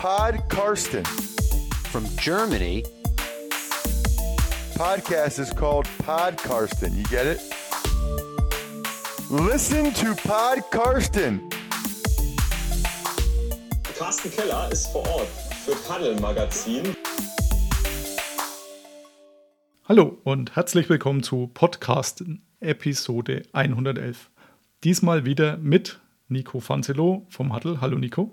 Pod Karsten. From Germany, Podcast is called Pod Karsten. You get it? Listen to Pod Karsten. Carsten Keller ist vor Ort für Paddel Magazin. Hallo und herzlich willkommen zu Podcast Episode 111. Diesmal wieder mit Nico Fanzelo vom Huddle. Hallo Nico.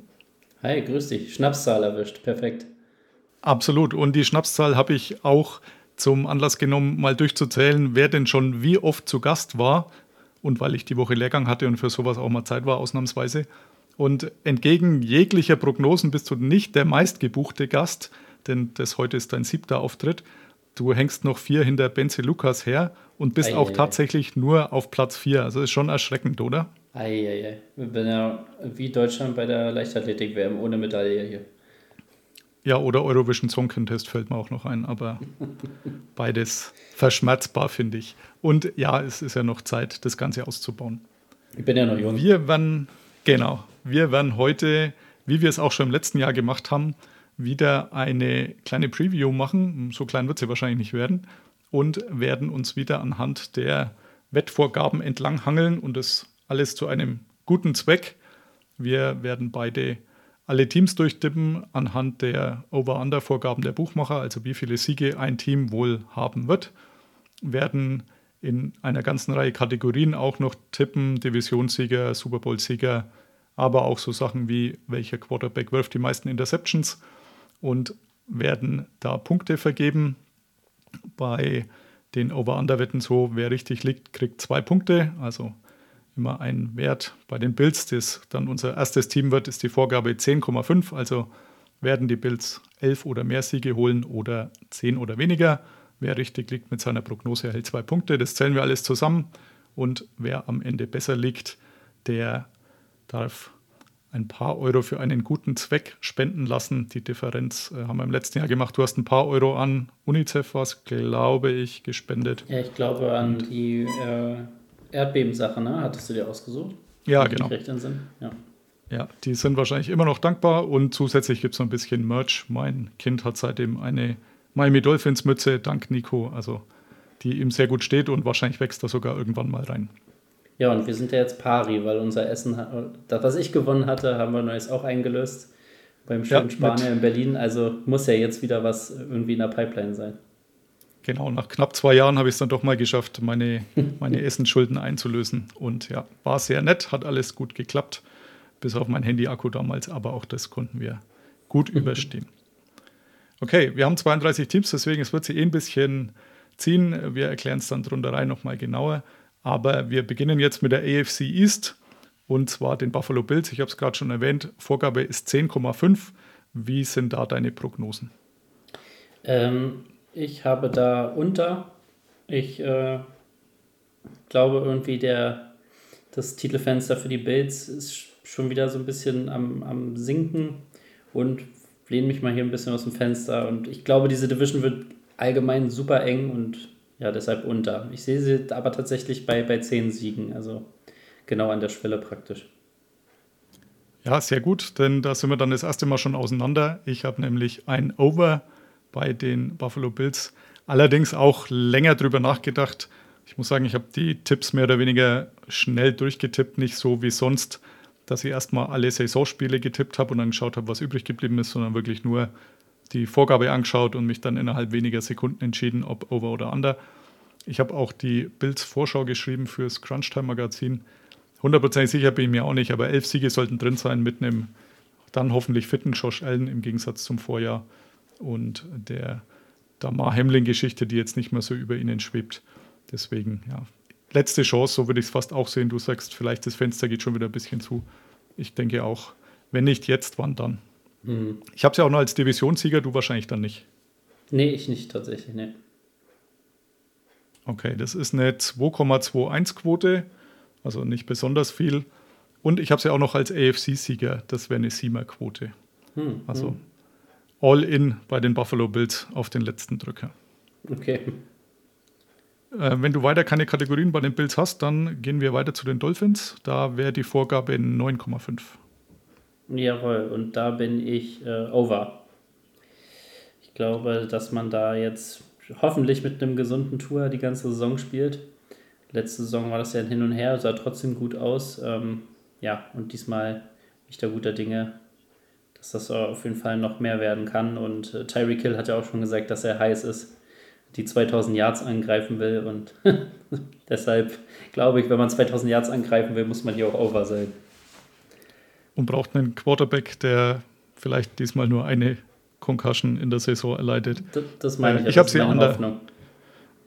Hi, grüß dich. Schnapszahl erwischt. Perfekt. Absolut. Und die Schnapszahl habe ich auch zum Anlass genommen, mal durchzuzählen, wer denn schon wie oft zu Gast war. Und weil ich die Woche Lehrgang hatte und für sowas auch mal Zeit war, ausnahmsweise. Und entgegen jeglicher Prognosen bist du nicht der meistgebuchte Gast, denn das heute ist dein siebter Auftritt. Du hängst noch vier hinter Benze Lukas her und bist Ei, auch ei, ei. tatsächlich nur auf Platz vier. Also ist schon erschreckend, oder? Eieiei. Wir sind ja wie Deutschland bei der Leichtathletik-WM ohne Medaille hier. Ja, oder Eurovision Song Contest fällt mir auch noch ein, aber beides verschmerzbar, finde ich. Und ja, es ist ja noch Zeit, das Ganze auszubauen. Ich bin ja noch jung. Wir werden, genau, wir werden heute, wie wir es auch schon im letzten Jahr gemacht haben, wieder eine kleine Preview machen. So klein wird sie wahrscheinlich nicht werden. Und werden uns wieder anhand der Wettvorgaben entlanghangeln und das alles zu einem guten Zweck. Wir werden beide alle Teams durchtippen anhand der Over-Under-Vorgaben der Buchmacher, also wie viele Siege ein Team wohl haben wird. Werden in einer ganzen Reihe Kategorien auch noch tippen, Divisionssieger, Super Bowl-Sieger, aber auch so Sachen wie welcher Quarterback wirft die meisten Interceptions und werden da Punkte vergeben. Bei den Over-Under-Wetten so, wer richtig liegt, kriegt zwei Punkte, also immer ein Wert. Bei den Bills, das dann unser erstes Team wird, ist die Vorgabe 10,5. Also werden die Bills 11 oder mehr Siege holen oder 10 oder weniger. Wer richtig liegt mit seiner Prognose, erhält zwei Punkte. Das zählen wir alles zusammen. Und wer am Ende besser liegt, der darf ein paar Euro für einen guten Zweck spenden lassen. Die Differenz äh, haben wir im letzten Jahr gemacht. Du hast ein paar Euro an UNICEF was, glaube ich, gespendet. Ja, ich glaube an die äh, Erdbebensache, ne? Hattest du dir ausgesucht? Ja, ich genau. Recht Sinn? Ja. Ja, die sind wahrscheinlich immer noch dankbar und zusätzlich gibt es noch ein bisschen Merch. Mein Kind hat seitdem eine Miami Dolphins Mütze, dank Nico, also die ihm sehr gut steht und wahrscheinlich wächst da sogar irgendwann mal rein. Ja, und wir sind ja jetzt pari, weil unser Essen, das, was ich gewonnen hatte, haben wir neues auch eingelöst beim schönen Ja, Spanier in Berlin. Also muss ja jetzt wieder was irgendwie in der Pipeline sein. Genau, nach knapp zwei Jahren habe ich es dann doch mal geschafft, meine, meine Essensschulden einzulösen. Und ja, war sehr nett, hat alles gut geklappt, bis auf mein Handy-Akku damals, aber auch das konnten wir gut überstehen. Okay, wir haben 32 Teams, deswegen es wird sie eh ein bisschen ziehen. Wir erklären es dann drunter rein nochmal genauer. Aber wir beginnen jetzt mit der AFC East und zwar den Buffalo Bills. Ich habe es gerade schon erwähnt, Vorgabe ist 10,5. Wie sind da deine Prognosen? Ähm, ich habe da unter. Ich äh, glaube irgendwie, der, das Titelfenster für die Bills ist schon wieder so ein bisschen am, am Sinken und lehne mich mal hier ein bisschen aus dem Fenster. Und ich glaube, diese Division wird allgemein super eng und ja, deshalb unter. Ich sehe sie aber tatsächlich bei, bei 10 Siegen, also genau an der Schwelle praktisch. Ja, sehr gut, denn da sind wir dann das erste Mal schon auseinander. Ich habe nämlich ein Over bei den Buffalo Bills. Allerdings auch länger drüber nachgedacht. Ich muss sagen, ich habe die Tipps mehr oder weniger schnell durchgetippt, nicht so wie sonst, dass ich erstmal alle Saisonspiele getippt habe und dann geschaut habe, was übrig geblieben ist, sondern wirklich nur die Vorgabe angeschaut und mich dann innerhalb weniger Sekunden entschieden, ob Over oder Under. Ich habe auch die Bills Vorschau geschrieben fürs Crunchtime Magazin. Hundertprozentig sicher bin ich mir auch nicht, aber elf Siege sollten drin sein mit einem dann hoffentlich fitten Josh Allen im Gegensatz zum Vorjahr und der Damar Hamlin-Geschichte, die jetzt nicht mehr so über ihnen schwebt. Deswegen, ja, letzte Chance, so würde ich es fast auch sehen. Du sagst, vielleicht das Fenster geht schon wieder ein bisschen zu. Ich denke auch, wenn nicht jetzt, wann dann? Ich habe es ja auch noch als Divisionssieger, du wahrscheinlich dann nicht. Nee, ich nicht tatsächlich, nee. Okay, das ist eine 2,21-Quote, also nicht besonders viel. Und ich habe es ja auch noch als AFC-Sieger, das wäre eine Siemer-Quote. Hm, Also all in bei den Buffalo Bills auf den letzten Drücker. Okay. Äh, wenn du weiter keine Kategorien bei den Bills hast, dann gehen wir weiter zu den Dolphins. Da wäre die Vorgabe 9,5. Jawohl, und da bin ich äh, over. Ich glaube, dass man da jetzt hoffentlich mit einem gesunden Tour die ganze Saison spielt. Letzte Saison war das ja ein Hin und Her, sah trotzdem gut aus. Ähm, ja, und diesmal bin ich da guter Dinge, dass das auf jeden Fall noch mehr werden kann. Und äh, Tyreek Hill hat ja auch schon gesagt, dass er heiß ist, die 2000 Yards angreifen will. Und deshalb glaube ich, wenn man 2000 Yards angreifen will, muss man hier auch over sein. Und braucht einen Quarterback, der vielleicht diesmal nur eine Concussion in der Saison erleidet. Das, das meine ich. Äh, ich habe sie an der,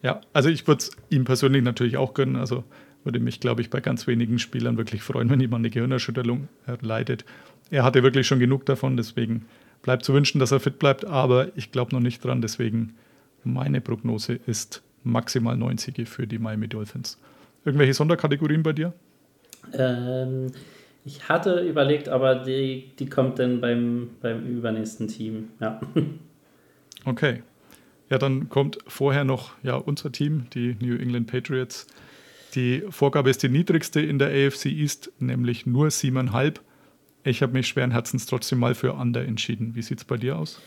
Ja, also ich würde es ihm persönlich natürlich auch gönnen. Also würde mich, glaube ich, bei ganz wenigen Spielern wirklich freuen, wenn jemand eine Gehirnerschütterung erleidet. Er hatte wirklich schon genug davon, deswegen bleibt zu wünschen, dass er fit bleibt, aber ich glaube noch nicht dran. Deswegen meine Prognose ist maximal 90 für die Miami Dolphins. Irgendwelche Sonderkategorien bei dir? Ähm, ich hatte überlegt, aber die, die kommt dann beim, beim übernächsten Team. Ja. Okay. Ja, dann kommt vorher noch ja, unser Team, die New England Patriots. Die Vorgabe ist die niedrigste in der AFC East, nämlich nur 7,5. Ich habe mich schweren Herzens trotzdem mal für Under entschieden. Wie sieht es bei dir aus?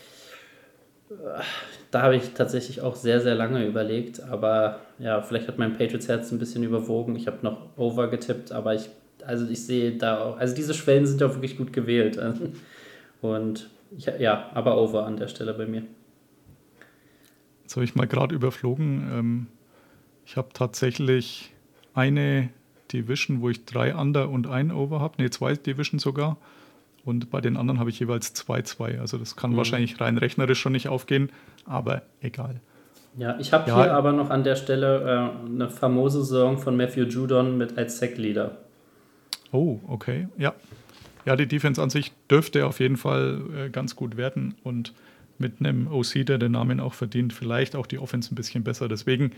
Da habe ich tatsächlich auch sehr, sehr lange überlegt, aber ja, vielleicht hat mein Patriots-Herz ein bisschen überwogen. Ich habe noch Over getippt, aber ich, also ich sehe da auch, also diese Schwellen sind ja auch wirklich gut gewählt. Und ich, ja, aber Over an der Stelle bei mir. Jetzt habe ich mal gerade überflogen. Ähm, ich habe tatsächlich eine Division, wo ich drei Under und ein Over habe. Ne, zwei Division sogar. Und bei den anderen habe ich jeweils 2-2. Also das kann mhm. wahrscheinlich rein rechnerisch schon nicht aufgehen, aber egal. Ja, ich habe ja. hier aber noch an der Stelle äh, eine famose Saison von Matthew Judon mit als Sack-Leader. Oh, okay, ja. Ja, die Defense an sich dürfte auf jeden Fall äh, ganz gut werden und mit einem OC, der den Namen auch verdient, vielleicht auch die Offense ein bisschen besser. Deswegen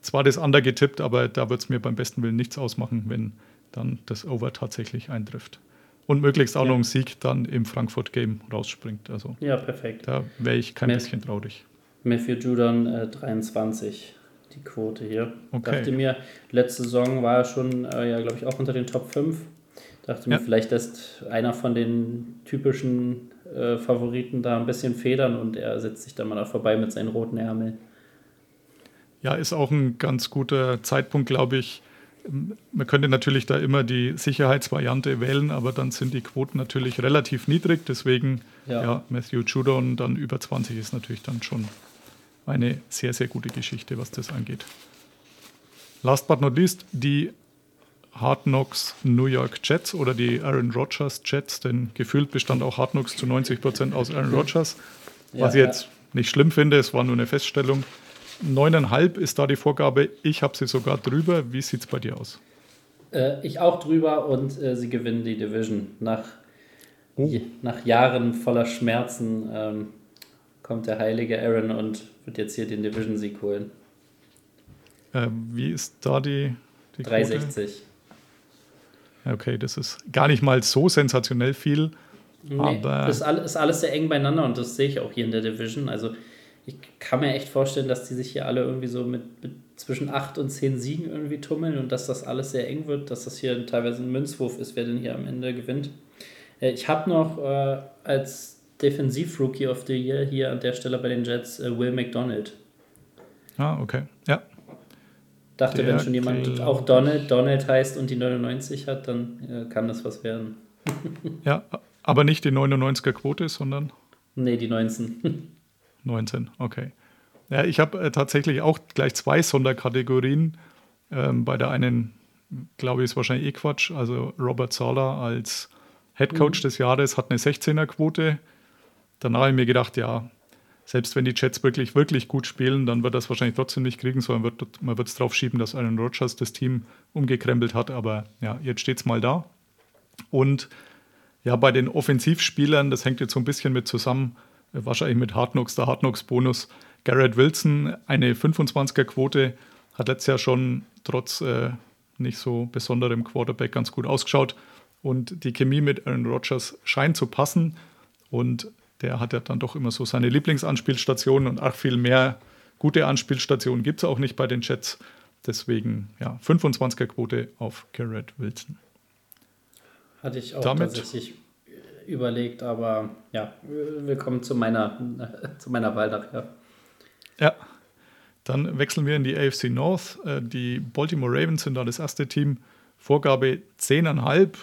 zwar das Under getippt, aber da wird es mir beim besten Willen nichts ausmachen, wenn dann das Over tatsächlich eintrifft. Und möglichst auch ja. noch ein Sieg dann im Frankfurt-Game rausspringt. Also ja, perfekt. Da wäre ich kein Matthew, bisschen traurig. Matthew Judon äh, 23, die Quote hier. Okay. Dachte mir, letzte Saison war er schon, äh, ja, glaube ich, auch unter den Top 5. Dachte ja. mir, vielleicht lässt einer von den typischen äh, Favoriten da ein bisschen federn und er setzt sich dann mal da vorbei mit seinen roten Ärmeln. Ja, ist auch ein ganz guter Zeitpunkt, glaube ich. Man könnte natürlich da immer die Sicherheitsvariante wählen, aber dann sind die Quoten natürlich relativ niedrig. Deswegen, ja, ja Matthew Judon dann über 20 ist natürlich dann schon eine sehr, sehr gute Geschichte, was das angeht. Last but not least, die Hard Knocks New York Jets oder die Aaron Rodgers Jets, denn gefühlt bestand auch Hard Knocks zu 90 Prozent aus Aaron Rodgers. Was ja, ich jetzt ja. nicht schlimm finde, es war nur eine Feststellung. Neuneinhalb ist da die Vorgabe. Ich habe sie sogar drüber. Wie sieht es bei dir aus? Äh, ich auch drüber und äh, sie gewinnen die Division. Nach, oh. nach Jahren voller Schmerzen ähm, kommt der heilige Aaron und wird jetzt hier den Division-Sieg holen. Äh, wie ist da die, die 360. Okay, das ist gar nicht mal so sensationell viel. Nee, aber ist, alles, ist alles sehr eng beieinander und das sehe ich auch hier in der Division. Also ich kann mir echt vorstellen, dass die sich hier alle irgendwie so mit, mit zwischen 8 und 10 Siegen irgendwie tummeln und dass das alles sehr eng wird, dass das hier teilweise ein Münzwurf ist, wer denn hier am Ende gewinnt. Äh, ich habe noch äh, als Defensiv-Rookie of the Year hier an der Stelle bei den Jets äh, Will McDonald. Ah, okay. Ja. Dachte, der wenn schon jemand auch Donald, Donald heißt und die 99 hat, dann äh, kann das was werden. ja, aber nicht die 99er Quote, sondern. Nee, die 19. 19, okay. Ja, ich habe äh, tatsächlich auch gleich zwei Sonderkategorien. Ähm, bei der einen, glaube ich, ist wahrscheinlich eh Quatsch. Also Robert Sala als Head Coach mhm. des Jahres hat eine 16er-Quote. Danach habe ich mir gedacht, ja, selbst wenn die Jets wirklich, wirklich gut spielen, dann wird das wahrscheinlich trotzdem nicht kriegen, sondern wird, man wird es drauf schieben, dass Aaron Rodgers das Team umgekrempelt hat. Aber ja, jetzt steht es mal da. Und ja, bei den Offensivspielern, das hängt jetzt so ein bisschen mit zusammen, wahrscheinlich mit Hardknocks, der Hardknocks-Bonus. Garrett Wilson, eine 25er-Quote, hat letztes Jahr schon trotz äh, nicht so besonderem Quarterback ganz gut ausgeschaut. Und die Chemie mit Aaron Rodgers scheint zu passen. Und der hat ja dann doch immer so seine Lieblingsanspielstationen und auch viel mehr gute Anspielstationen gibt es auch nicht bei den Jets. Deswegen, ja, 25er-Quote auf Garrett Wilson. Hatte ich auch Damit, tatsächlich überlegt, aber ja, willkommen zu meiner, zu meiner Wahl nachher. Ja, dann wechseln wir in die AFC North. Äh, die Baltimore Ravens sind da das erste Team. Vorgabe 10,5,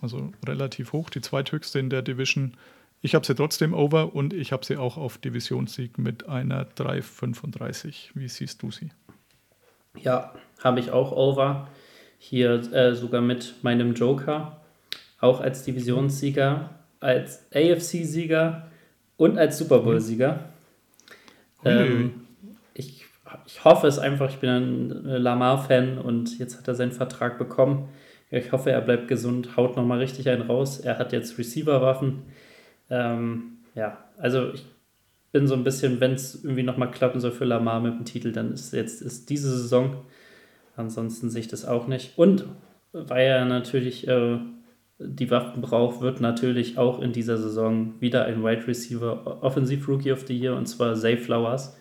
also relativ hoch, die zweithöchste in der Division. Ich habe sie trotzdem over und ich habe sie auch auf Divisionssieg mit einer 3,35. Wie siehst du sie? Ja, habe ich auch over. Hier äh, sogar mit meinem Joker. Auch als Divisionssieger, als AFC-Sieger und als Super Bowl-Sieger. Ähm, ich, ich hoffe es einfach, ich bin ein Lamar-Fan und jetzt hat er seinen Vertrag bekommen. Ich hoffe, er bleibt gesund, haut nochmal richtig einen raus. Er hat jetzt Receiver-Waffen. Ähm, ja, also ich bin so ein bisschen, wenn es irgendwie nochmal klappen soll für Lamar mit dem Titel, dann ist jetzt ist diese Saison. Ansonsten sehe ich das auch nicht. Und weil er natürlich äh, die Waffen braucht, wird natürlich auch in dieser Saison wieder ein Wide Receiver Offensive Rookie of the Year und zwar Zay Flowers.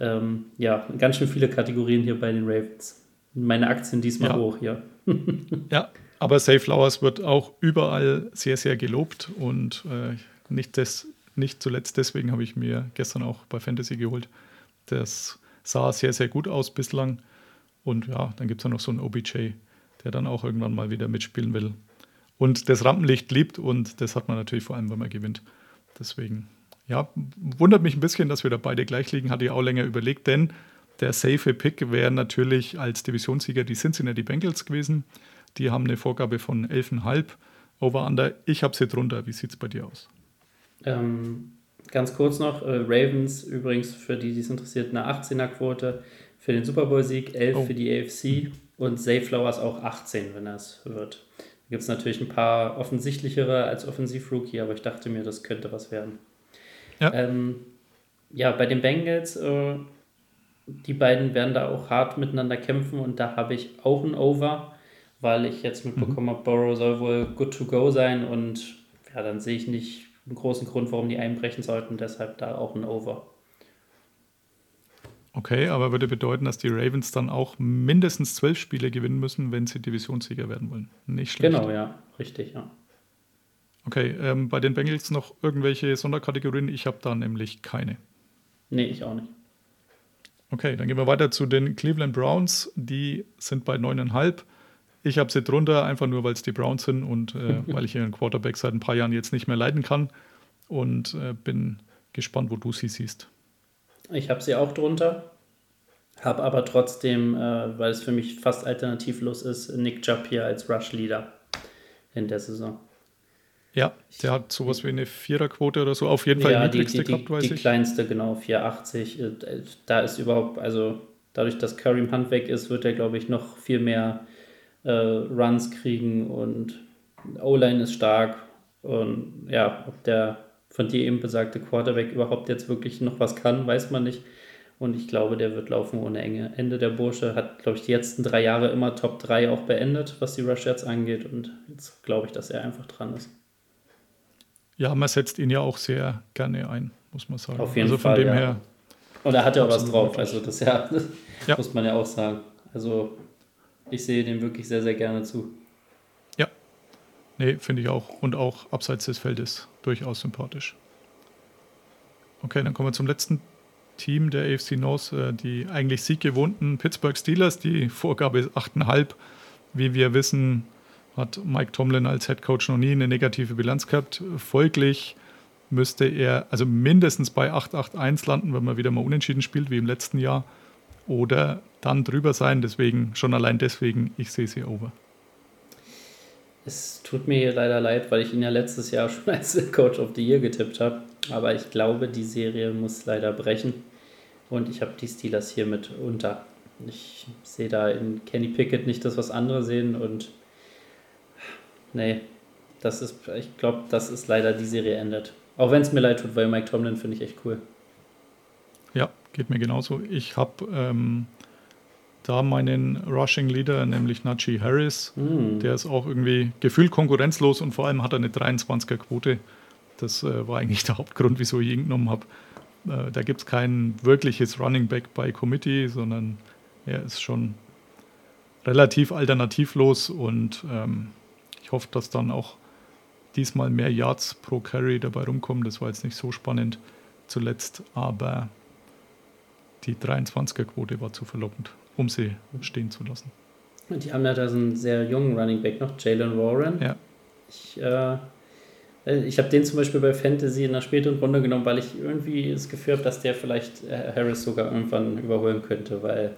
Ähm, ja, ganz schön viele Kategorien hier bei den Ravens. Meine Aktien diesmal ja. hoch hier. ja, aber Zay Flowers wird auch überall sehr, sehr gelobt und äh, nicht, des, nicht zuletzt deswegen habe ich mir gestern auch bei Fantasy geholt. Das sah sehr, sehr gut aus bislang. Und ja, dann gibt es ja noch so einen OBJ, der dann auch irgendwann mal wieder mitspielen will. Und das Rampenlicht liebt und das hat man natürlich vor allem, wenn man gewinnt. Deswegen, ja, wundert mich ein bisschen, dass wir da beide gleich liegen. Hatte ich auch länger überlegt, denn der safe Pick wäre natürlich als Divisionssieger die Cincinnati Bengals gewesen. Die haben eine Vorgabe von 11,5 Over-Under. Ich habe sie drunter. Wie sieht es bei dir aus? Ähm, ganz kurz noch: äh, Ravens übrigens, für die, die es interessiert, eine 18er-Quote für den Super Bowl-Sieg, 11 oh. für die AFC und Zay Flowers auch 18, wenn das wird. Da gibt es natürlich ein paar offensichtlichere als Offensiv-Rookie, aber ich dachte mir, das könnte was werden. Ja, ähm, ja bei den Bengals, äh, die beiden werden da auch hart miteinander kämpfen und da habe ich auch ein Over, weil ich jetzt mitbekommen mhm. habe, Burrow soll wohl good to go sein und ja, dann sehe ich nicht einen großen Grund, warum die einbrechen sollten, deshalb da auch ein Over. Okay, aber würde bedeuten, dass die Ravens dann auch mindestens zwölf Spiele gewinnen müssen, wenn sie Divisionssieger werden wollen. Nicht schlecht. Genau, ja, richtig, ja. Okay, ähm, bei den Bengals noch irgendwelche Sonderkategorien? Ich habe da nämlich keine. Nee, ich auch nicht. Okay, dann gehen wir weiter zu den Cleveland Browns. Die sind bei 9,5. Ich habe sie drunter, einfach nur, weil es die Browns sind und äh, weil ich ihren Quarterback seit ein paar Jahren jetzt nicht mehr leiden kann. Und äh, bin gespannt, wo du sie siehst. Ich habe sie auch drunter, habe aber trotzdem, äh, weil es für mich fast alternativlos ist, Nick Chubb hier als Rush-Leader in der Saison. Ja, der hat sowas wie eine Viererquote oder so, auf jeden Fall ja, die niedrigste die, die, gehabt, weiß die ich. Die kleinste, genau, 480. Äh, da ist überhaupt, also dadurch, dass Kareem Hunt weg ist, wird er, glaube ich, noch viel mehr äh, Runs kriegen und O-Line ist stark. Und ja, ob der von dir eben besagte Quarterback überhaupt jetzt wirklich noch was kann, weiß man nicht. Und ich glaube, der wird laufen ohne Enge. Ende der Bursche hat, glaube ich, die letzten drei Jahre immer Top 3 auch beendet, was die Rush jetzt angeht. Und jetzt glaube ich, dass er einfach dran ist. Ja, man setzt ihn ja auch sehr gerne ein, muss man sagen. Auf jeden also von Fall. Dem ja. her Und er hat ja auch was drauf. Also das, ja, das ja. muss man ja auch sagen. Also ich sehe dem wirklich sehr, sehr gerne zu. Nee, finde ich auch. Und auch abseits des Feldes durchaus sympathisch. Okay, dann kommen wir zum letzten Team der AFC North, äh, die eigentlich sieggewohnten Pittsburgh Steelers. Die Vorgabe ist 8,5. Wie wir wissen, hat Mike Tomlin als Head Coach noch nie eine negative Bilanz gehabt. Folglich müsste er also mindestens bei 8,81 landen, wenn man wieder mal unentschieden spielt, wie im letzten Jahr. Oder dann drüber sein. Deswegen, schon allein deswegen, ich sehe sie over. Es tut mir leider leid, weil ich ihn ja letztes Jahr schon als Coach of the Year getippt habe. Aber ich glaube, die Serie muss leider brechen. Und ich habe die Steelers hier mit unter. Ich sehe da in Kenny Pickett nicht das, was andere sehen. Und nee, das ist, ich glaube, das ist leider die Serie endet. Auch wenn es mir leid tut, weil Mike Tomlin finde ich echt cool. Geht mir genauso. Ich habe ähm, da meinen Rushing Leader, nämlich Najee Harris. Mm. Der ist auch irgendwie gefühlt konkurrenzlos und vor allem hat er eine 23er Quote. Das äh, war eigentlich der Hauptgrund, wieso ich ihn genommen habe. Äh, da gibt es kein wirkliches Running Back bei Committee, sondern er ist schon relativ alternativlos und ähm, ich hoffe, dass dann auch diesmal mehr Yards pro Carry dabei rumkommen. Das war jetzt nicht so spannend zuletzt, aber die 23er-Quote war zu verlockend, um sie stehen zu lassen. Und die haben ja da so einen sehr jungen Running Back noch, Jalen Warren. Ja. Ich, äh, ich habe den zum Beispiel bei Fantasy in der späteren Runde genommen, weil ich irgendwie das Gefühl habe, dass der vielleicht äh, Harris sogar irgendwann überholen könnte, weil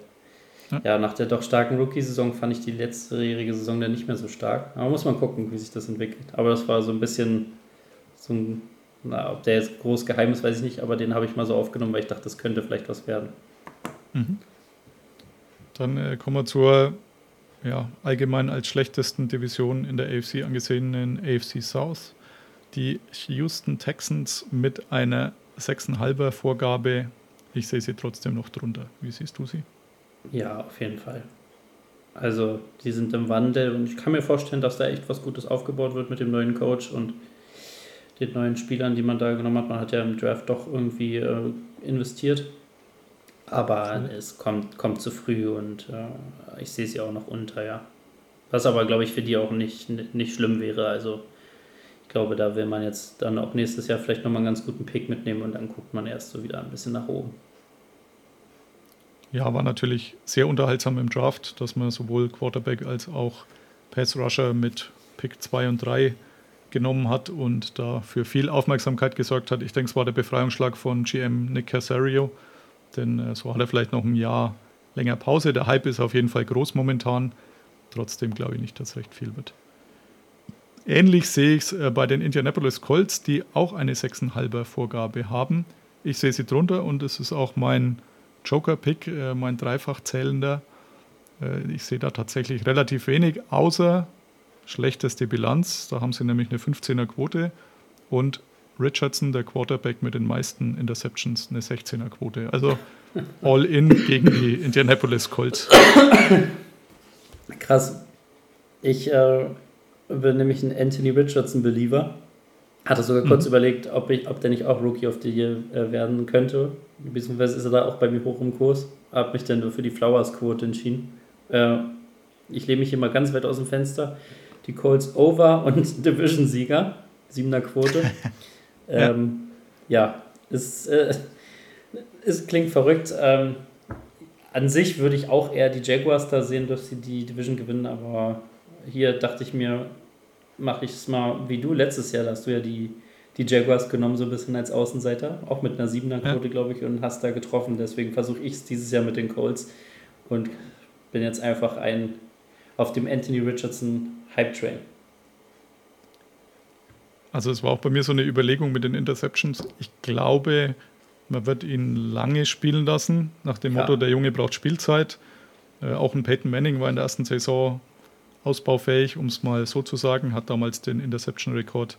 ja, ja nach der doch starken Rookie-Saison fand ich die letztejährige Saison dann nicht mehr so stark. Aber muss man gucken, wie sich das entwickelt. Aber das war so ein bisschen so ein, na, ob der jetzt groß geheim ist, weiß ich nicht, aber den habe ich mal so aufgenommen, weil ich dachte, das könnte vielleicht was werden. Mhm. Dann äh, kommen wir zur ja, allgemein als schlechtesten Division in der AFC angesehenen AFC South. Die Houston Texans mit einer 6,5er Vorgabe. Ich sehe sie trotzdem noch drunter. Wie siehst du sie? Ja, auf jeden Fall. Also, die sind im Wandel und ich kann mir vorstellen, dass da echt was Gutes aufgebaut wird mit dem neuen Coach und den neuen Spielern, die man da genommen hat. Man hat ja im Draft doch irgendwie äh, investiert. Aber mhm. es kommt, kommt zu früh und äh, ich sehe sie auch noch unter, ja. Was aber, glaube ich, für die auch nicht, nicht schlimm wäre. Also ich glaube, da will man jetzt dann auch nächstes Jahr vielleicht nochmal einen ganz guten Pick mitnehmen und dann guckt man erst so wieder ein bisschen nach oben. Ja, war natürlich sehr unterhaltsam im Draft, dass man sowohl Quarterback als auch Pass Rusher mit Pick 2 und 3 genommen hat und da für viel Aufmerksamkeit gesorgt hat. Ich denke, es war der Befreiungsschlag von GM Nick Casario, denn äh, so hat er vielleicht noch ein Jahr länger Pause. Der Hype ist auf jeden Fall groß momentan. Trotzdem glaube ich nicht, dass recht viel wird. Ähnlich sehe ich es äh, bei den Indianapolis Colts, die auch eine 6,5er Vorgabe haben. Ich sehe sie drunter und es ist auch mein Joker-Pick, äh, mein dreifach zählender. Äh, ich sehe da tatsächlich relativ wenig, außer schlechteste Bilanz. Da haben sie nämlich eine 15er Quote und Richardson, der Quarterback mit den meisten Interceptions, eine 16er Quote. Also all in gegen die Indianapolis Colts. Krass. Ich äh, bin nämlich ein Anthony Richardson-Believer. Hatte sogar kurz mhm. überlegt, ob, ich, ob der nicht auch Rookie of the Year äh, werden könnte. Beziehungsweise ist er da auch bei mir hoch im Kurs. Habe mich dann nur für die Flowers-Quote entschieden. Äh, ich lehne mich hier mal ganz weit aus dem Fenster. Die Colts Over und Division-Sieger. Siebener Quote. ähm, ja. es, äh, es klingt verrückt. Ähm, an sich würde ich auch eher die Jaguars da sehen, dass sie die Division gewinnen, aber hier dachte ich mir, mache ich es mal wie du letztes Jahr, da hast du ja die, die Jaguars genommen, so ein bisschen als Außenseiter, auch mit einer 7er-Quote, ja. glaube ich, und hast da getroffen. Deswegen versuche ich es dieses Jahr mit den Colts und bin jetzt einfach ein auf dem Anthony Richardson Hype-Train. Also es war auch bei mir so eine Überlegung mit den Interceptions. Ich glaube, man wird ihn lange spielen lassen, nach dem ja. Motto, der Junge braucht Spielzeit. Äh, auch ein Peyton Manning war in der ersten Saison ausbaufähig, um es mal so zu sagen, hat damals den Interception-Rekord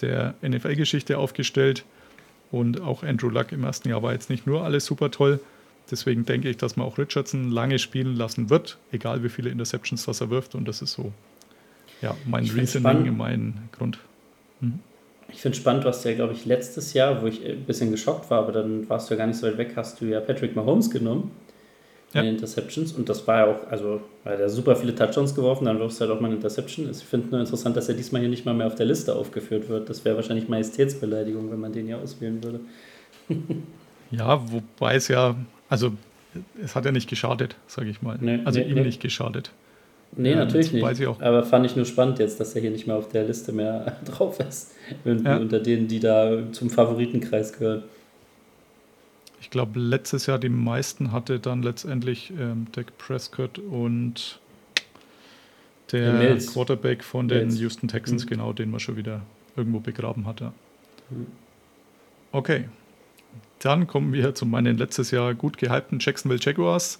der NFL-Geschichte aufgestellt. Und auch Andrew Luck im ersten Jahr war jetzt nicht nur alles super toll. Deswegen denke ich, dass man auch Richardson lange spielen lassen wird, egal wie viele Interceptions das er wirft. Und das ist so ja, mein ich Reasoning, mein Grund. Mhm. Ich finde spannend, du hast ja, glaube ich, letztes Jahr, wo ich ein bisschen geschockt war, aber dann warst du ja gar nicht so weit weg, hast du ja Patrick Mahomes genommen ja. in Interceptions und das war ja auch, also weil er super viele Touchdowns geworfen, dann wirfst du halt auch mal eine Interception. Ich finde nur interessant, dass er diesmal hier nicht mal mehr auf der Liste aufgeführt wird. Das wäre wahrscheinlich Majestätsbeleidigung, wenn man den ja auswählen würde. ja, wobei es ja, also es hat ja nicht geschadet, sage ich mal. Nee, also nee, ihm nee. nicht geschadet. Nee, ja, natürlich nicht. Aber fand ich nur spannend jetzt, dass er hier nicht mehr auf der Liste mehr drauf ist. Ja. unter denen, die da zum Favoritenkreis gehören ich glaube, letztes Jahr die meisten hatte dann letztendlich ähm, Dak Prescott und der Quarterback von den Mills. Houston Texans, mhm. genau, den man schon wieder irgendwo begraben hatte. Mhm. Okay, dann kommen wir zu meinen letztes Jahr gut gehypten Jacksonville Jaguars.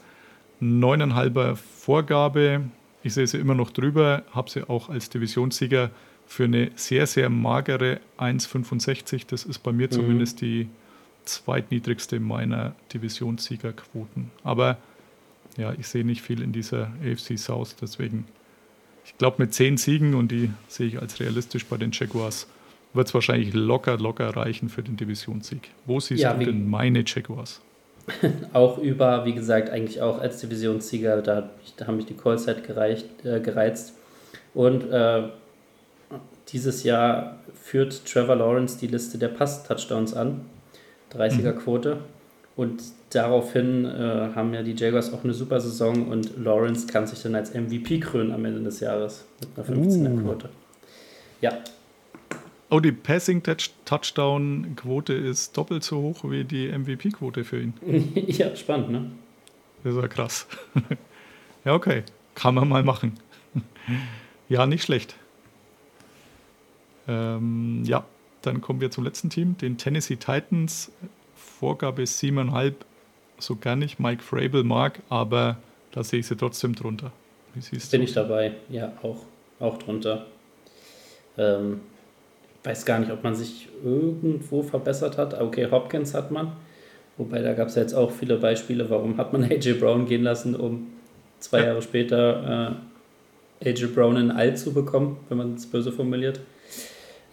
Neuneinhalber Vorgabe. Ich sehe sie immer noch drüber, habe sie auch als Divisionssieger für eine sehr, sehr magere 1,65. Das ist bei mir mhm. zumindest die zweitniedrigste meiner Divisionssiegerquoten. Aber ja, ich sehe nicht viel in dieser AFC South, deswegen, ich glaube, mit zehn Siegen, und die sehe ich als realistisch bei den Jaguars, wird es wahrscheinlich locker, locker reichen für den Divisionssieg. Wo siehst ja, du denn meine Jaguars? auch über, wie gesagt, eigentlich auch als Divisionssieger, da, da haben mich die Colts halt gereicht, äh, gereizt. Und äh, dieses Jahr führt Trevor Lawrence die Liste der Pass-Touchdowns an. 30er-Quote. Und daraufhin äh, haben ja die Jaguars auch eine super Saison und Lawrence kann sich dann als MVP krönen am Ende des Jahres mit einer 15er-Quote. Ja, Oh, die Passing-Touchdown-Quote ist doppelt so hoch wie die MVP-Quote für ihn. ja, spannend, ne? Das ist ja krass. ja, okay. Kann man mal machen. ja, nicht schlecht. Ähm, ja, dann kommen wir zum letzten Team, den Tennessee Titans. Vorgabe ist 7,5. So gar nicht Mike Frabel mag, aber da sehe ich sie trotzdem drunter. Wie siehst Bin du? ich dabei, ja, auch, auch drunter. Ähm, weiß gar nicht, ob man sich irgendwo verbessert hat. Okay, Hopkins hat man. Wobei da gab es ja jetzt auch viele Beispiele, warum hat man AJ Brown gehen lassen, um zwei Jahre später äh, AJ Brown in All zu bekommen, wenn man es böse formuliert.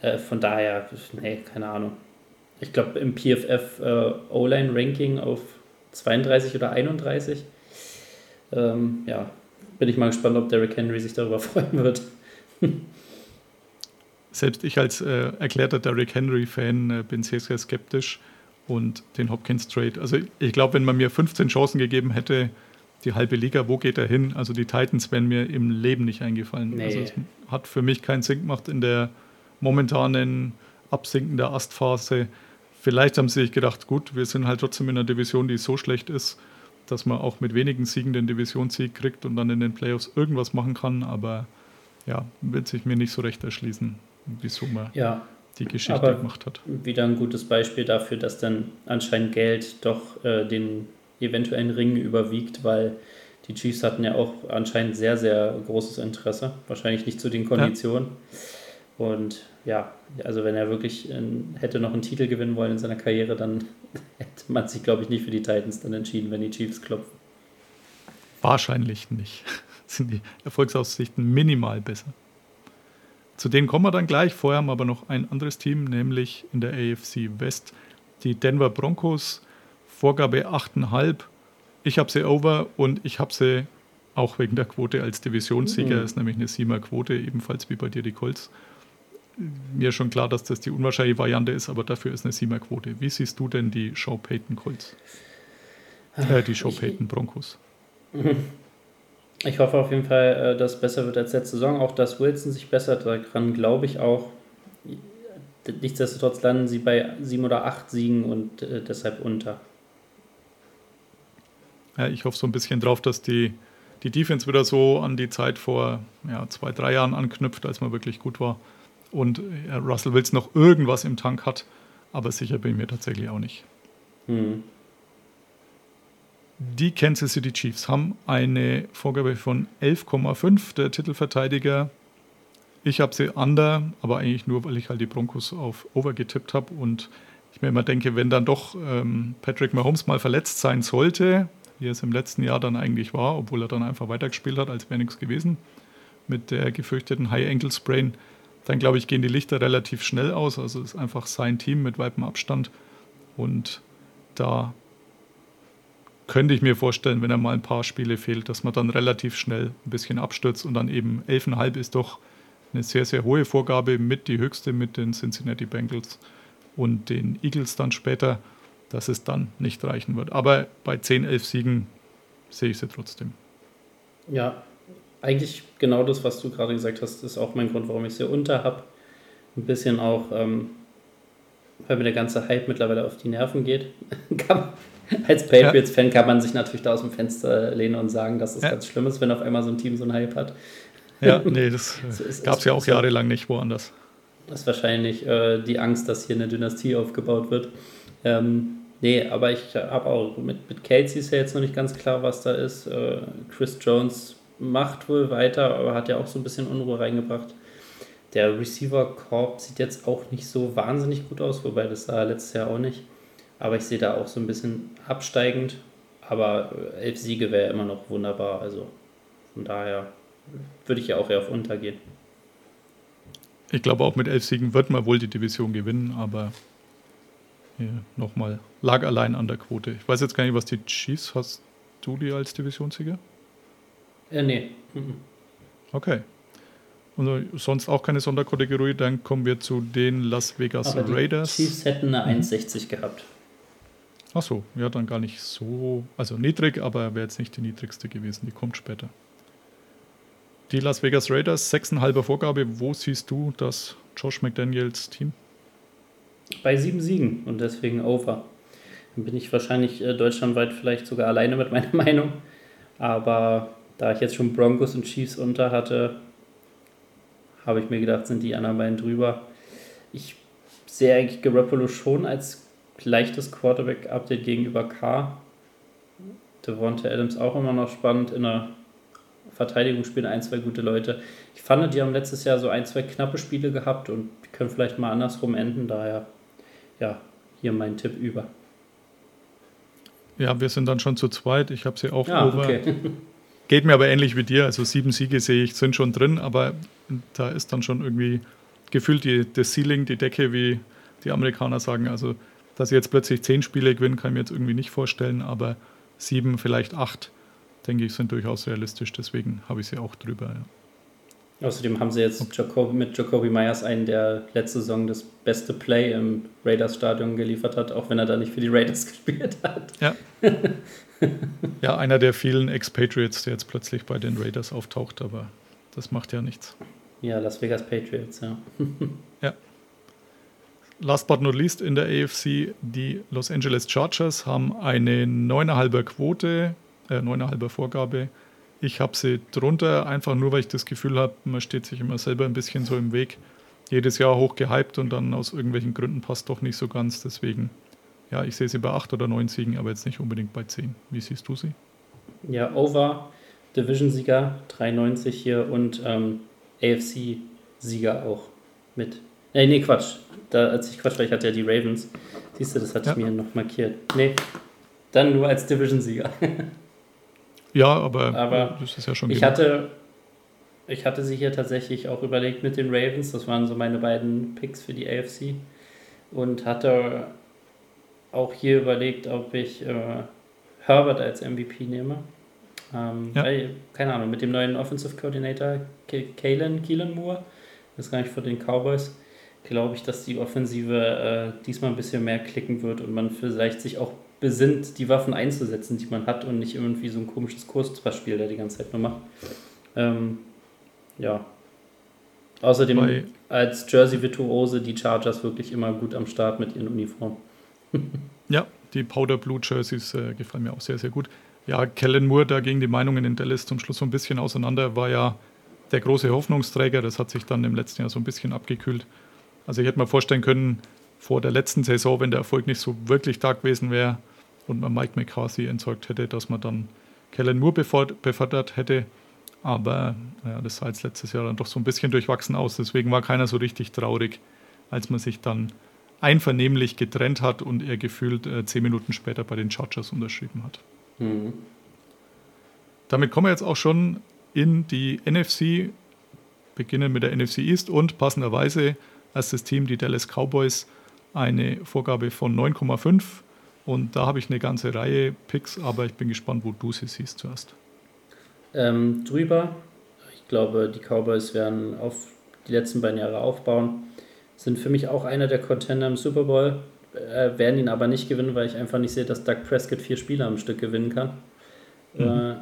Äh, von daher, nee, keine Ahnung. Ich glaube im PFF äh, O-Line-Ranking auf 32 oder 31. Ähm, ja, bin ich mal gespannt, ob Derrick Henry sich darüber freuen wird. Selbst ich als äh, erklärter Derrick Henry-Fan äh, bin sehr, sehr skeptisch und den Hopkins Trade. Also ich glaube, wenn man mir 15 Chancen gegeben hätte, die halbe Liga, wo geht er hin? Also die Titans wären mir im Leben nicht eingefallen. Nee. Also es hat für mich keinen Sinn gemacht in der momentanen absinkenden Astphase. Vielleicht haben sie sich gedacht, gut, wir sind halt trotzdem in einer Division, die so schlecht ist, dass man auch mit wenigen Siegen den Divisionssieg kriegt und dann in den Playoffs irgendwas machen kann. Aber ja, wird sich mir nicht so recht erschließen wieso man ja, die Geschichte gemacht hat. Wieder ein gutes Beispiel dafür, dass dann anscheinend Geld doch äh, den eventuellen Ring überwiegt, weil die Chiefs hatten ja auch anscheinend sehr, sehr großes Interesse. Wahrscheinlich nicht zu den Konditionen. Ja. Und ja, also wenn er wirklich in, hätte noch einen Titel gewinnen wollen in seiner Karriere, dann hätte man sich, glaube ich, nicht für die Titans dann entschieden, wenn die Chiefs klopfen. Wahrscheinlich nicht. Sind die Erfolgsaussichten minimal besser. Zu denen kommen wir dann gleich. Vorher haben wir aber noch ein anderes Team, nämlich in der AFC West, die Denver Broncos. Vorgabe 8,5. Ich habe sie over und ich habe sie auch wegen der Quote als Divisionssieger. Mhm. ist nämlich eine 7er Quote, ebenfalls wie bei dir die Colts. Mir schon klar, dass das die unwahrscheinliche Variante ist, aber dafür ist eine 7er Quote. Wie siehst du denn die Show Payton Colts? Äh, die Show Payton Broncos. Ich hoffe auf jeden Fall, äh, dass es besser wird als letzte Saison. Auch dass Wilson sich bessert, daran glaube ich auch. Nichtsdestotrotz landen sie bei sieben oder acht Siegen und äh, deshalb unter. Ja, ich hoffe so ein bisschen drauf, dass die, die Defense wieder so an die Zeit vor ja, zwei, drei Jahren anknüpft, als man wirklich gut war. Und Russell Wilson noch irgendwas im Tank hat, aber sicher bin ich mir tatsächlich auch nicht. Hm. Die Kansas City Chiefs haben eine Vorgabe von 11,5 der Titelverteidiger. Ich habe sie under, aber eigentlich nur, weil ich halt die Broncos auf over getippt habe und ich mir immer denke, wenn dann doch ähm, Patrick Mahomes mal verletzt sein sollte, wie es im letzten Jahr dann eigentlich war, obwohl er dann einfach weitergespielt hat, als wäre nichts gewesen, mit der gefürchteten High Ankle Sprain, dann glaube ich, gehen die Lichter relativ schnell aus. Also ist einfach sein Team mit weitem Abstand und da könnte ich mir vorstellen, wenn er mal ein paar Spiele fehlt, dass man dann relativ schnell ein bisschen abstürzt und dann eben 11,5 ist doch eine sehr, sehr hohe Vorgabe, mit die höchste mit den Cincinnati Bengals und den Eagles dann später, dass es dann nicht reichen wird. Aber bei 10, 11 Siegen sehe ich sie trotzdem. Ja, eigentlich genau das, was du gerade gesagt hast, ist auch mein Grund, warum ich sie unter habe. Ein bisschen auch, ähm, weil mir der ganze Hype mittlerweile auf die Nerven geht. als Patriots-Fan kann man sich natürlich da aus dem Fenster lehnen und sagen, dass das ja. ganz schlimm ist, wenn auf einmal so ein Team so einen Hype hat. Ja, nee, das so gab es ja auch so, jahrelang nicht woanders. Das ist wahrscheinlich äh, die Angst, dass hier eine Dynastie aufgebaut wird. Ähm, nee, aber ich habe auch mit, mit Kelsey ist ja jetzt noch nicht ganz klar, was da ist. Äh, Chris Jones macht wohl weiter, aber hat ja auch so ein bisschen Unruhe reingebracht. Der Receiver-Korb sieht jetzt auch nicht so wahnsinnig gut aus, wobei das sah letztes Jahr auch nicht. Aber ich sehe da auch so ein bisschen absteigend. Aber äh, elf Siege wäre immer noch wunderbar. Also von daher würde ich ja auch eher auf untergehen. Ich glaube, auch mit elf Siegen wird man wohl die Division gewinnen, aber nochmal, lag allein an der Quote. Ich weiß jetzt gar nicht, was die Chiefs hast du die als Divisionssieger? Äh, nee. Mhm. Okay. Und sonst auch keine Sonderkategorie. Dann kommen wir zu den Las Vegas Aber die Raiders. Chiefs hätten eine 1,60 gehabt. Ach so, ja, dann gar nicht so, also niedrig, aber wäre jetzt nicht die niedrigste gewesen. Die kommt später. Die Las Vegas Raiders, 6,5er Vorgabe. Wo siehst du das Josh McDaniels Team? Bei sieben Siegen und deswegen over. Dann bin ich wahrscheinlich äh, deutschlandweit vielleicht sogar alleine mit meiner Meinung. Aber da ich jetzt schon Broncos und Chiefs unter hatte, habe ich mir gedacht, sind die anderen beiden drüber. Ich sehe eigentlich Garoppolo schon als leichtes Quarterback-Update gegenüber K. Devonta Adams auch immer noch spannend. In der Verteidigung spielen ein, zwei gute Leute. Ich fand, die haben letztes Jahr so ein, zwei knappe Spiele gehabt und die können vielleicht mal andersrum enden. Daher, ja, hier mein Tipp über. Ja, wir sind dann schon zu zweit. Ich habe sie auch Ja, over. okay. Geht mir aber ähnlich wie dir. Also sieben Siege sehe ich, sind schon drin, aber da ist dann schon irgendwie gefühlt die, das Ceiling, die Decke, wie die Amerikaner sagen. Also, dass sie jetzt plötzlich zehn Spiele gewinnen, kann ich mir jetzt irgendwie nicht vorstellen, aber sieben, vielleicht acht, denke ich, sind durchaus realistisch. Deswegen habe ich sie auch drüber. Ja. Außerdem haben sie jetzt Jacob, mit Jacoby Myers einen, der letzte Saison das beste Play im Raiders-Stadion geliefert hat, auch wenn er da nicht für die Raiders gespielt hat. Ja. ja, einer der vielen Expatriates, der jetzt plötzlich bei den Raiders auftaucht, aber das macht ja nichts. Ja, Las Vegas Patriots, ja. Ja. Last but not least in der AFC, die Los Angeles Chargers haben eine 9,5er Quote, äh, 9,5er Vorgabe. Ich habe sie drunter, einfach nur, weil ich das Gefühl habe, man steht sich immer selber ein bisschen so im Weg. Jedes Jahr hoch gehypt und dann aus irgendwelchen Gründen passt doch nicht so ganz. Deswegen, ja, ich sehe sie bei 8 oder 9 Siegen, aber jetzt nicht unbedingt bei 10. Wie siehst du sie? Ja, Over, Division-Sieger, 93 hier und ähm, AFC-Sieger auch mit. Nee, nee, Quatsch. Da, als ich Quatsch war, ich hatte ja die Ravens. Siehst du, das hatte Ja. ich mir noch markiert. Nee, dann nur als Division-Sieger. Ja, aber, Aber das ist ja schon Ich genug. hatte, ich hatte sie hier tatsächlich auch überlegt mit den Ravens. Das waren so meine beiden Picks für die AFC. Und hatte auch hier überlegt, ob ich äh, Herbert als MVP nehme. Ähm, Ja. weil, keine Ahnung, mit dem neuen Offensive Coordinator Kalen, Keelan Moore, das ist gar nicht von den Cowboys, glaube ich, dass die Offensive äh, diesmal ein bisschen mehr klicken wird und man vielleicht sich auch besinnt, die Waffen einzusetzen, die man hat und nicht irgendwie so ein komisches Kurzpassspiel da die ganze Zeit nur macht. Ähm, ja. Außerdem Bei- als Jersey-Virtuose die Chargers wirklich immer gut am Start mit ihren Uniformen. Ja, die Powder Blue Jerseys äh, gefallen mir auch sehr, sehr gut. Ja, Kellen Moore, da gingen die Meinungen in Dallas zum Schluss so ein bisschen auseinander, war ja der große Hoffnungsträger. Das hat sich dann im letzten Jahr so ein bisschen abgekühlt. Also ich hätte mir vorstellen können, vor der letzten Saison, wenn der Erfolg nicht so wirklich da gewesen wäre und man Mike McCarthy entsorgt hätte, dass man dann Kellen Moore befördert hätte. Aber ja, das sah jetzt letztes Jahr dann doch so ein bisschen durchwachsen aus. Deswegen war keiner so richtig traurig, als man sich dann einvernehmlich getrennt hat und er gefühlt äh, zehn Minuten später bei den Chargers unterschrieben hat. Mhm. Damit kommen wir jetzt auch schon in die NFC, beginnen mit der NFC East und passenderweise als das Team die Dallas Cowboys eine Vorgabe von 9,5 und da habe ich eine ganze Reihe Picks, aber ich bin gespannt, wo du sie siehst zuerst. Ähm, drüber, ich glaube, die Cowboys werden auf die letzten beiden Jahre aufbauen. Sind für mich auch einer der Contender im Super Bowl. Äh, werden ihn aber nicht gewinnen, weil ich einfach nicht sehe, dass Doug Prescott vier Spiele am Stück gewinnen kann. Äh,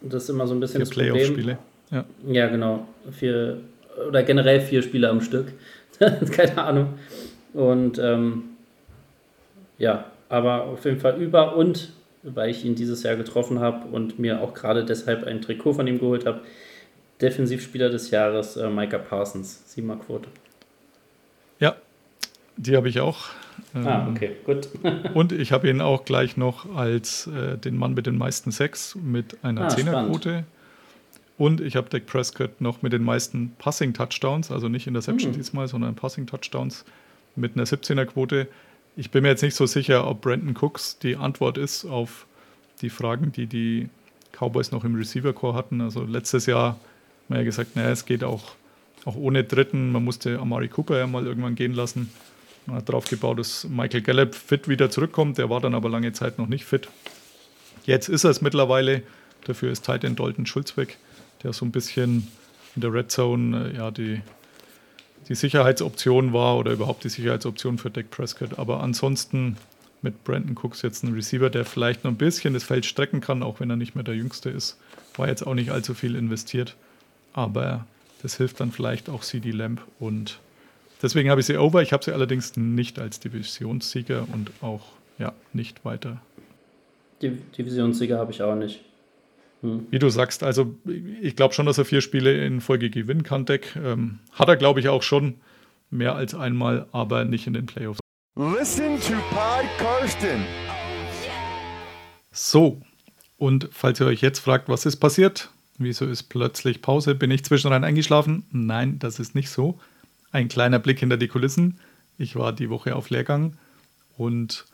das ist immer so ein bisschen Vier das Problem. Playoff-Spiele. Ja. Ja, genau. Vier, oder generell vier Spiele am Stück. Keine Ahnung. Und ähm, ja, aber auf jeden Fall über und, weil ich ihn dieses Jahr getroffen habe und mir auch gerade deshalb ein Trikot von ihm geholt habe, Defensivspieler des Jahres äh, Micah Parsons, Siebenmal Quote. ja, die habe ich auch. Ah, Ähm, okay, gut. Und ich habe ihn auch gleich noch als äh, den Mann mit den meisten Sex mit einer Ah, Zehnerquote. Und ich habe Dak Prescott noch mit den meisten Passing-Touchdowns, also nicht Interception Hm. diesmal, sondern Passing-Touchdowns mit einer 17er-Quote. Ich bin mir jetzt nicht so sicher, ob Brandon Cooks die Antwort ist auf die Fragen, die die Cowboys noch im Receiver-Core hatten. Also letztes Jahr haben wir ja gesagt, naja, es geht auch, auch ohne Dritten. Man musste Amari Cooper ja mal irgendwann gehen lassen. Man hat darauf gebaut, dass Michael Gallup fit wieder zurückkommt. Der war dann aber lange Zeit noch nicht fit. Jetzt ist er es mittlerweile. Dafür ist Titan Dalton Schulz weg, der so ein bisschen in der Red Zone äh, ja die, die Sicherheitsoption war oder überhaupt die Sicherheitsoption für Dak Prescott. Aber ansonsten mit Brandon Cooks jetzt ein Receiver, der vielleicht noch ein bisschen das Feld strecken kann, auch wenn er nicht mehr der Jüngste ist. War jetzt auch nicht allzu viel investiert. Aber das hilft dann vielleicht auch CD Lamp und deswegen habe ich sie over. Ich habe sie allerdings nicht als Divisionssieger und auch ja, nicht weiter. Die Divisionssieger habe ich auch nicht. Hm. Wie du sagst, also ich glaube schon, dass er vier Spiele in Folge gewinnen kann, Deck. Ähm, hat er, glaube ich, auch schon mehr als einmal, aber nicht in den Playoffs. Listen to Pod Karsten. So, und falls ihr euch jetzt fragt, was ist passiert, Wieso ist plötzlich Pause? Bin ich zwischendrin eingeschlafen? Nein, das ist nicht so. Ein kleiner Blick hinter die Kulissen. Ich war die Woche auf Lehrgang und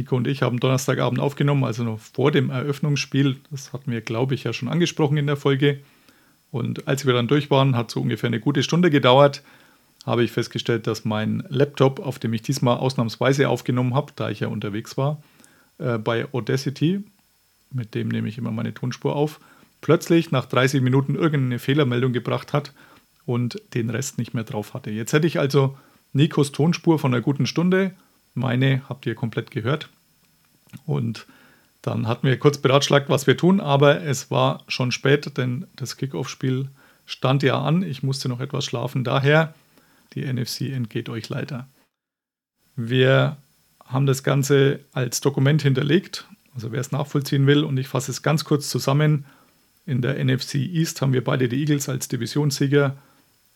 Nico und ich haben Donnerstagabend aufgenommen, also noch vor dem Eröffnungsspiel. Das hatten wir, glaube ich, ja schon angesprochen in der Folge. Und als wir dann durch waren, hat so ungefähr eine gute Stunde gedauert, habe ich festgestellt, dass mein Laptop, auf dem ich diesmal ausnahmsweise aufgenommen habe, da ich ja unterwegs war, äh, bei Audacity, mit dem nehme ich immer meine Tonspur auf, plötzlich nach 30 Minuten irgendeine Fehlermeldung gebracht hat und den Rest nicht mehr drauf hatte. Jetzt hätte ich also Nikos Tonspur von einer guten Stunde, meine habt ihr komplett gehört. Und dann hatten wir kurz beratschlagt, was wir tun, aber es war schon spät, denn das Kickoff-Spiel stand ja an. Ich musste noch etwas schlafen, daher die NFC entgeht euch leider. Wir haben das Ganze als Dokument hinterlegt, also wer es nachvollziehen will, und ich fasse es ganz kurz zusammen. In der NFC East haben wir beide die Eagles als Divisionssieger.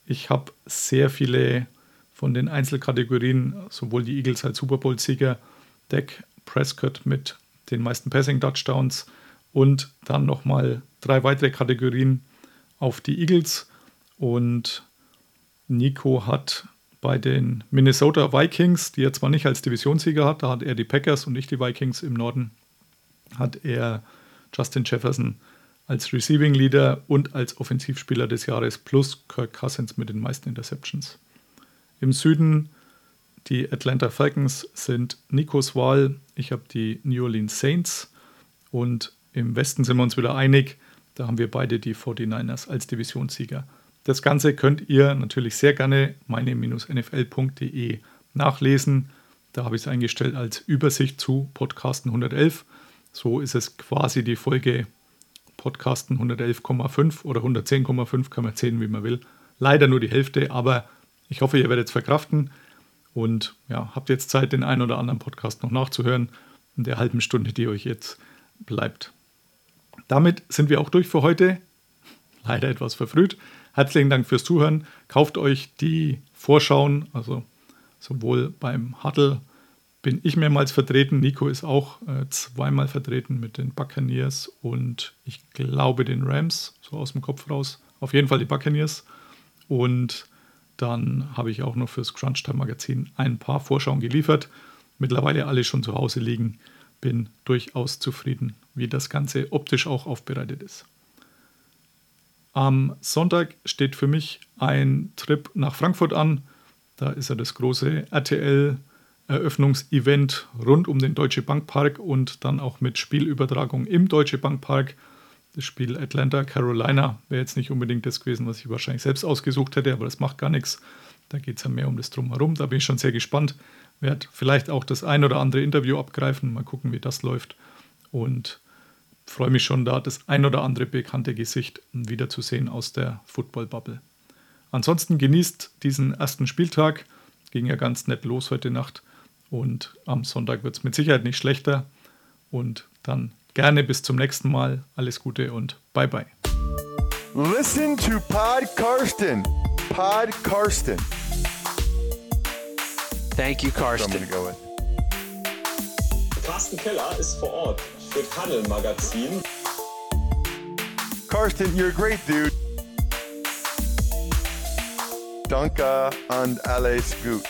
Ich habe sehr viele von den Einzelkategorien, sowohl die Eagles als Super Bowl-Sieger, Dak Prescott mit den meisten Passing-Touchdowns und dann nochmal drei weitere Kategorien auf die Eagles. Und Nico hat bei den Minnesota Vikings, die er zwar nicht als Divisionssieger hat, da hat er die Packers und nicht die Vikings im Norden, hat er Justin Jefferson als Receiving Leader und als Offensivspieler des Jahres plus Kirk Cousins mit den meisten Interceptions. Im Süden die Atlanta Falcons sind Nikos Wahl, ich habe die New Orleans Saints und im Westen sind wir uns wieder einig, da haben wir beide die 49ers als Divisionssieger. Das Ganze könnt ihr natürlich sehr gerne meine-nfl.de nachlesen. Da habe ich es eingestellt als Übersicht zu Podcasten 111. So ist es quasi die Folge Podcasten 111,5 oder 110,5 kann man zählen, wie man will. Leider nur die Hälfte, aber ich hoffe, ihr werdet es verkraften und ja, habt jetzt Zeit, den einen oder anderen Podcast noch nachzuhören in der halben Stunde, die euch jetzt bleibt. Damit sind wir auch durch für heute. Leider etwas verfrüht. Herzlichen Dank fürs Zuhören. Kauft euch die Vorschauen, also sowohl beim Huddle bin ich mehrmals vertreten. Nico ist auch äh, zweimal vertreten mit den Buccaneers und ich glaube den Rams, so aus dem Kopf raus. Auf jeden Fall die Buccaneers. Und dann habe ich auch noch fürs Crunchtime Magazin ein paar Vorschauen geliefert. Mittlerweile alle schon zu Hause liegen. Bin durchaus zufrieden, wie das Ganze optisch auch aufbereitet ist. Am Sonntag steht für mich ein Trip nach Frankfurt an. Da ist ja das große RTL Eröffnungsevent rund um den Deutsche Bankpark und dann auch mit Spielübertragung im Deutsche Bankpark. Das Spiel Atlanta Carolina wäre jetzt nicht unbedingt das gewesen, was ich wahrscheinlich selbst ausgesucht hätte, aber das macht gar nichts. Da geht es ja mehr um das Drumherum. Da bin ich schon sehr gespannt. Werde vielleicht auch das ein oder andere Interview abgreifen. Mal gucken, wie das läuft. Und freue mich schon da, das ein oder andere bekannte Gesicht wiederzusehen aus der Football-Bubble. Ansonsten genießt diesen ersten Spieltag. Ging ja ganz nett los heute Nacht. Und am Sonntag wird es mit Sicherheit nicht schlechter. Und dann gerne bis zum nächsten Mal. Alles Gute und bye bye. Listen to Pod Karsten. Pod Karsten. Thank you, Karsten. go. Carsten Keller ist vor Ort für Paddel Magazin. Karsten, you're a great dude. Danke und alles gut.